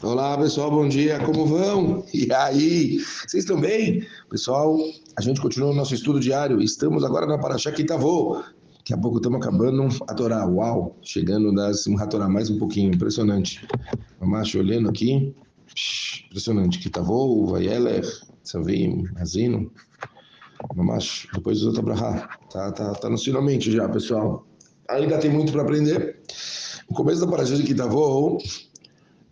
Olá pessoal, bom dia, como vão? E aí, vocês estão bem? Pessoal, a gente continua o nosso estudo diário, estamos agora na Paraxá Kitavô. Daqui a pouco estamos acabando a Torá, uau, chegando da Simchat mais um pouquinho, impressionante. Vamos olhando aqui, impressionante, Kitavô, Vayeler, Savim, Razino, Mamash, depois do Tabrahá, tá, tá, tá no finalmente já, pessoal. Ainda tem muito para aprender. O começo da Paraxá de Kitavô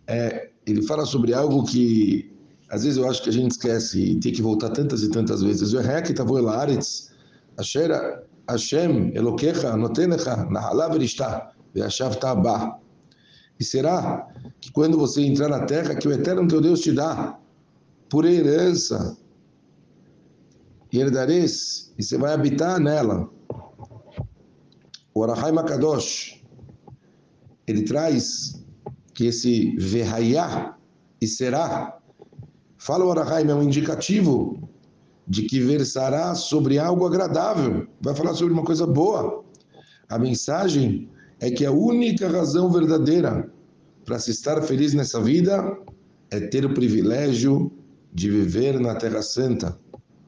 é ele fala sobre algo que às vezes eu acho que a gente esquece e tem que voltar tantas e tantas vezes. O Rek tavo el aretz, asher Hashem Elokecha notenecha nahalav erishta ve'ashav ba. E será que quando você entrar na terra que o eterno teu Deus te dá por herança e herdares e você vai habitar nela. O Arahai Makadosh ele traz que esse verraiá e será, fala o Arahaim, é um indicativo de que versará sobre algo agradável, vai falar sobre uma coisa boa. A mensagem é que a única razão verdadeira para se estar feliz nessa vida é ter o privilégio de viver na Terra Santa,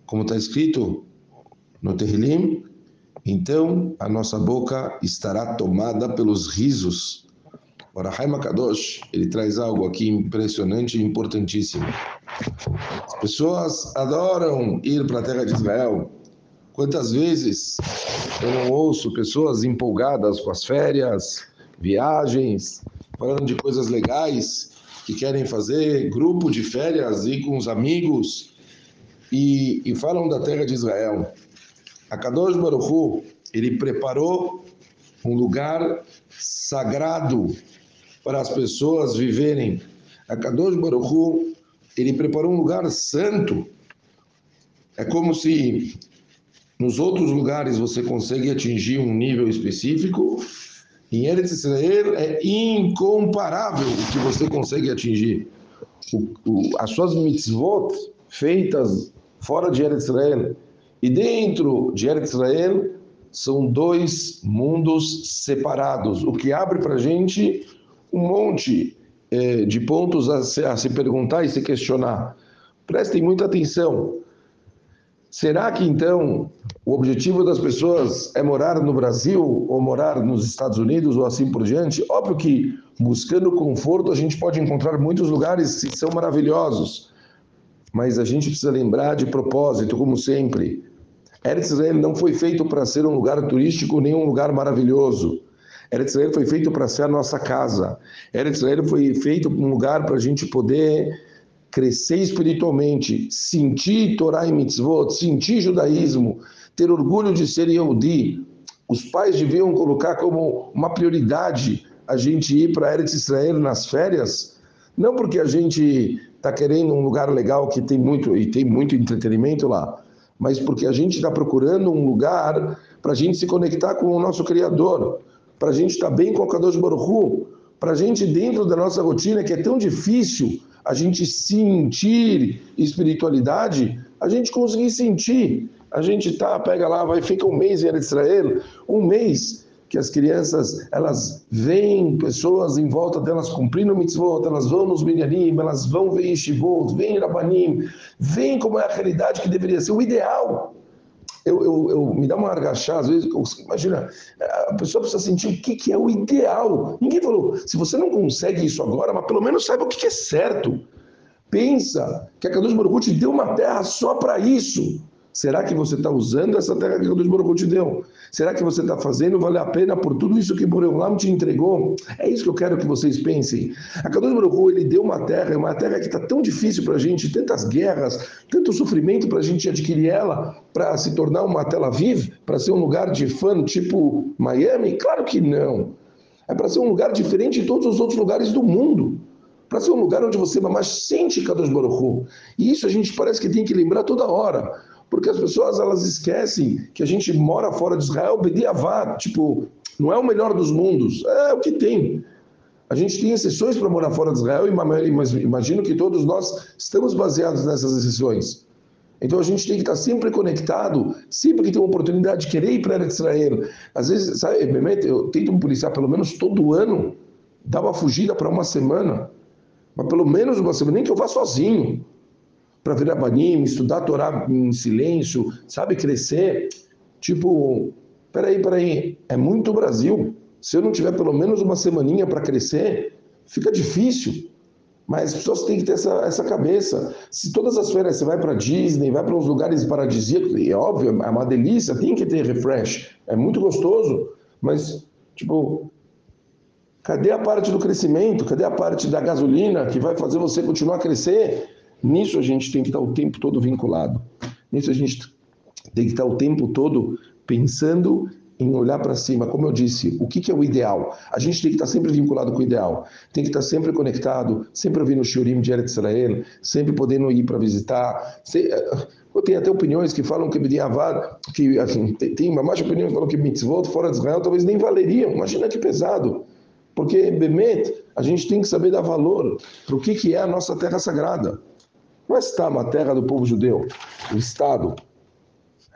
como está escrito no Terrilim. Então a nossa boca estará tomada pelos risos o Arahaim Kadosh, ele traz algo aqui impressionante e importantíssimo. As pessoas adoram ir para a terra de Israel. Quantas vezes eu não ouço pessoas empolgadas com as férias, viagens, falando de coisas legais que querem fazer, grupo de férias, ir com os amigos e, e falam da terra de Israel. A Kadosh Baruch ele preparou um lugar sagrado para as pessoas viverem. A Kadosh Baruchu, ele preparou um lugar santo. É como se nos outros lugares você consegue atingir um nível específico. Em Eretz Israel é incomparável o que você consegue atingir. O, o, as suas mitzvot feitas fora de Eretz Israel e dentro de Eretz Israel são dois mundos separados, o que abre para a gente um monte é, de pontos a se, a se perguntar e se questionar. Prestem muita atenção. Será que então o objetivo das pessoas é morar no Brasil ou morar nos Estados Unidos ou assim por diante? Óbvio que buscando conforto a gente pode encontrar muitos lugares que são maravilhosos, mas a gente precisa lembrar de propósito, como sempre. Eretz Israel não foi feito para ser um lugar turístico nem um lugar maravilhoso. Eretz Israel foi feito para ser a nossa casa. Eretz Israel foi feito um lugar para a gente poder crescer espiritualmente, sentir Torá e Mitzvot, sentir judaísmo, ter orgulho de ser Yehudi. Os pais deviam colocar como uma prioridade a gente ir para Eretz Israel nas férias, não porque a gente está querendo um lugar legal que tem muito e tem muito entretenimento lá, mas porque a gente está procurando um lugar para a gente se conectar com o nosso Criador para a gente estar tá bem com o Kadosh Baruchu, para a gente, dentro da nossa rotina, que é tão difícil a gente sentir espiritualidade, a gente conseguir sentir. A gente tá, pega lá, vai, fica um mês em Israel, um mês que as crianças, elas veem pessoas em volta delas cumprindo mitzvot, elas vão nos minyanim, elas vão ver yeshivot, vêm rabanim, veem como é a realidade que deveria ser o ideal eu, eu, eu, me dá uma argachá, às vezes, imagina, a pessoa precisa sentir o que, que é o ideal. Ninguém falou, se você não consegue isso agora, mas pelo menos saiba o que, que é certo. Pensa que a Kadosh Baruch deu uma terra só para isso. Será que você está usando essa terra que Deus Baruch te deu? Será que você está fazendo vale a pena por tudo isso que Boreolam te entregou? É isso que eu quero que vocês pensem. A Kadosh Baruch ele deu uma terra, uma terra que está tão difícil para a gente, tantas guerras, tanto sofrimento para a gente adquirir ela, para se tornar uma Tel Aviv, para ser um lugar de fã tipo Miami? Claro que não. É para ser um lugar diferente de todos os outros lugares do mundo para ser um lugar onde você mais sente Kadosh Baruch E isso a gente parece que tem que lembrar toda hora porque as pessoas elas esquecem que a gente mora fora de Israel, Bediavat, tipo, não é o melhor dos mundos, é o que tem. A gente tem exceções para morar fora de Israel, mas imagino que todos nós estamos baseados nessas exceções. Então a gente tem que estar sempre conectado, sempre que tem uma oportunidade de querer ir para Israel. Às vezes, sabe, eu tento me policiar pelo menos todo ano, dar uma fugida para uma semana. Mas pelo menos uma semana, nem que eu vá sozinho, para virar banim, estudar a Torá em silêncio, sabe, crescer. Tipo, peraí, peraí, é muito Brasil. Se eu não tiver pelo menos uma semaninha para crescer, fica difícil. Mas as pessoas têm que ter essa, essa cabeça. Se todas as férias você vai para Disney, vai para uns lugares paradisíacos, é óbvio, é uma delícia, tem que ter refresh. É muito gostoso. Mas, tipo, cadê a parte do crescimento? Cadê a parte da gasolina que vai fazer você continuar a crescer? Nisso a gente tem que estar o tempo todo vinculado. Nisso a gente tem que estar o tempo todo pensando em olhar para cima, como eu disse, o que, que, é o ideal? A gente tem que estar sempre vinculado com o ideal, tem que estar sempre conectado, sempre ouvindo o Shurim de Eretz Israel, sempre podendo ir para visitar. Eh, tem até opiniões que falam que Bediavad, que assim, tem uma mais opinião que falam que mitzvot fora de Israel talvez nem valeriam. Imagina que pesado. Porque, Bemet, a gente tem que saber dar valor para o que, que é a nossa terra sagrada. Não é estar a terra do povo judeu, o Estado,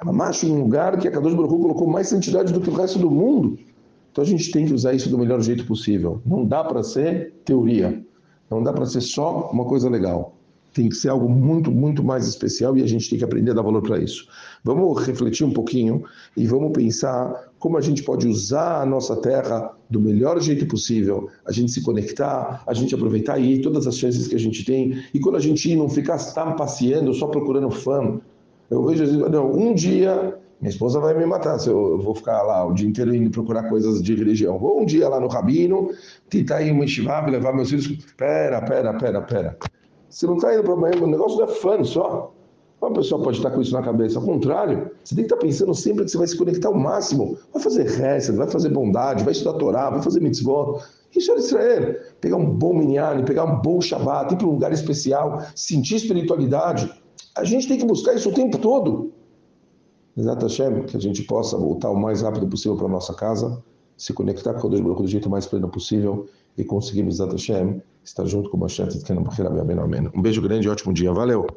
é macho um lugar que a Kadosh Baruch colocou mais santidade do que o resto do mundo. Então a gente tem que usar isso do melhor jeito possível. Não dá para ser teoria. Não dá para ser só uma coisa legal. Tem que ser algo muito, muito mais especial e a gente tem que aprender a dar valor para isso. Vamos refletir um pouquinho e vamos pensar como a gente pode usar a nossa terra do melhor jeito possível, a gente se conectar, a gente aproveitar e ir todas as chances que a gente tem. E quando a gente não ficar passeando, só procurando fã, eu vejo, não, um dia minha esposa vai me matar se eu vou ficar lá o dia inteiro indo procurar coisas de religião. Vou um dia lá no rabino, tentar ir em e levar meus filhos. Pera, pera, pera, pera. Você não está indo para o negócio não é fã só. Uma pessoa pode estar com isso na cabeça. Ao contrário, você tem que estar pensando sempre que você vai se conectar ao máximo. Vai fazer reza, vai fazer bondade, vai estudar Torá, vai fazer mitzvot. Isso é Israel. Pegar um bom minyan, pegar um bom Shabbat, ir para um lugar especial, sentir espiritualidade. A gente tem que buscar isso o tempo todo. Exato, Hashem, que a gente possa voltar o mais rápido possível para a nossa casa, se conectar com o Deus do jeito mais pleno possível e conseguir, Exato, Hashem, estar junto com o Bashet e Um beijo grande e ótimo dia. Valeu!